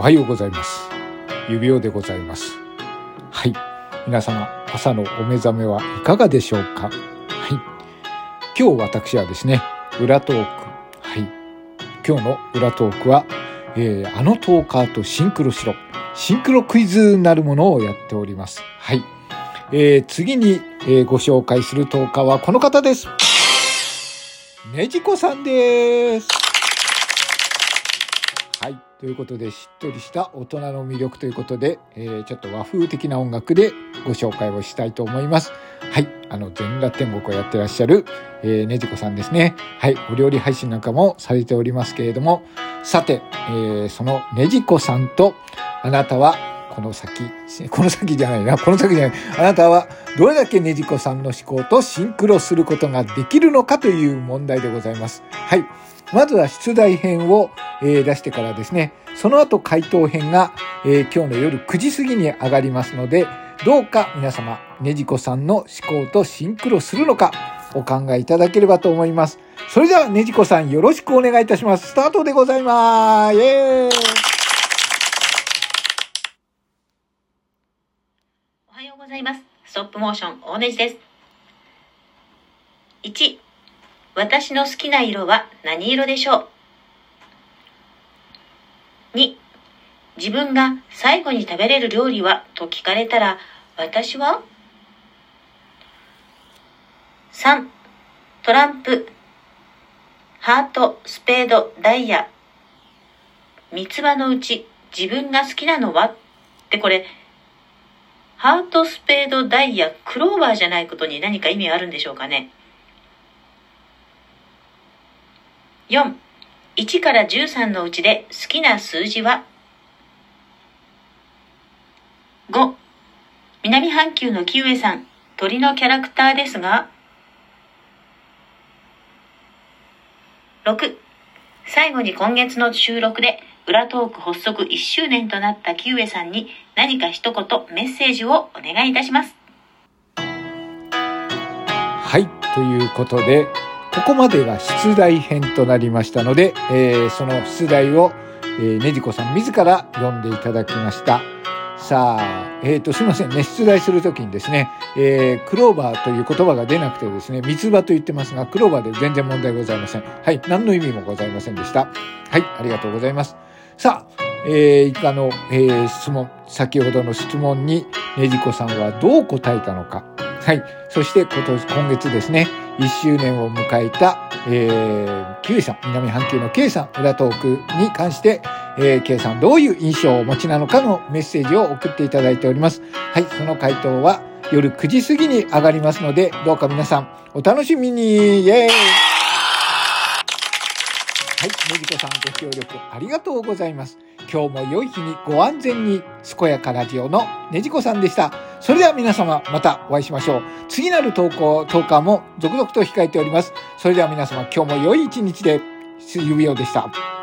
おはようございます。指輪でございます。はい。皆様、朝のお目覚めはいかがでしょうか？はい。今日私はですね、裏トーク。はい。今日の裏トークは、えー、あのトーカーとシンクロしろ。シンクロクイズなるものをやっております。はい。えー、次に、えー、ご紹介するトーカーはこの方です。ねじこさんです。はい。ということで、しっとりした大人の魅力ということで、えー、ちょっと和風的な音楽でご紹介をしたいと思います。はい。あの、全裸天国をやってらっしゃる、えー、ねじこさんですね。はい。お料理配信なんかもされておりますけれども、さて、えー、そのねじこさんと、あなたは、この先、この先じゃないな、この先じゃない。あなたは、どれだけねじこさんの思考とシンクロすることができるのかという問題でございます。はい。まずは出題編を、えー、出してからですね、その後回答編が、えー、今日の夜9時過ぎに上がりますので、どうか皆様、ねじこさんの思考とシンクロするのか、お考えいただければと思います。それでは、ねじこさんよろしくお願いいたします。スタートでございます。イェーイおはようございます。ストップモーション大ネジです。1、私の好きな色は何色でしょう？2自分が最後に食べれる料理はと聞かれたら私は？3トランプハートスペードダイヤ。三つ葉のうち自分が好きなのは？ってこれハートスペードダイヤクローバーじゃないことに何か意味あるんでしょうかね？4 1から13のうちで好きな数字は ?5 南半球のキウエさん鳥のキャラクターですが6最後に今月の収録で裏トーク発足1周年となったキウエさんに何か一言メッセージをお願いいたします。はいということでここまでが出題編となりましたので、えー、その出題を、えー、ねじこさん自ら読んでいただきました。さあ、えっ、ー、と、すいませんね。出題するときにですね、えー、クローバーという言葉が出なくてですね、三つ葉と言ってますが、クローバーで全然問題ございません。はい。何の意味もございませんでした。はい。ありがとうございます。さあ、えー、以下の、えー、質問、先ほどの質問に、ねじこさんはどう答えたのか。はい。そして今年、今月ですね、1周年を迎えた、えー、Q さん、南半球の K さん、裏トークに関して、えー、K さんどういう印象をお持ちなのかのメッセージを送っていただいております。はい。その回答は夜9時過ぎに上がりますので、どうか皆さんお楽しみにイェーイはい、ねじこさんご協力ありがとうございます。今日も良い日にご安全に、健やかラジオのねじこさんでした。それでは皆様、またお会いしましょう。次なる投稿、投稿も続々と控えております。それでは皆様、今日も良い一日で、指輪でした。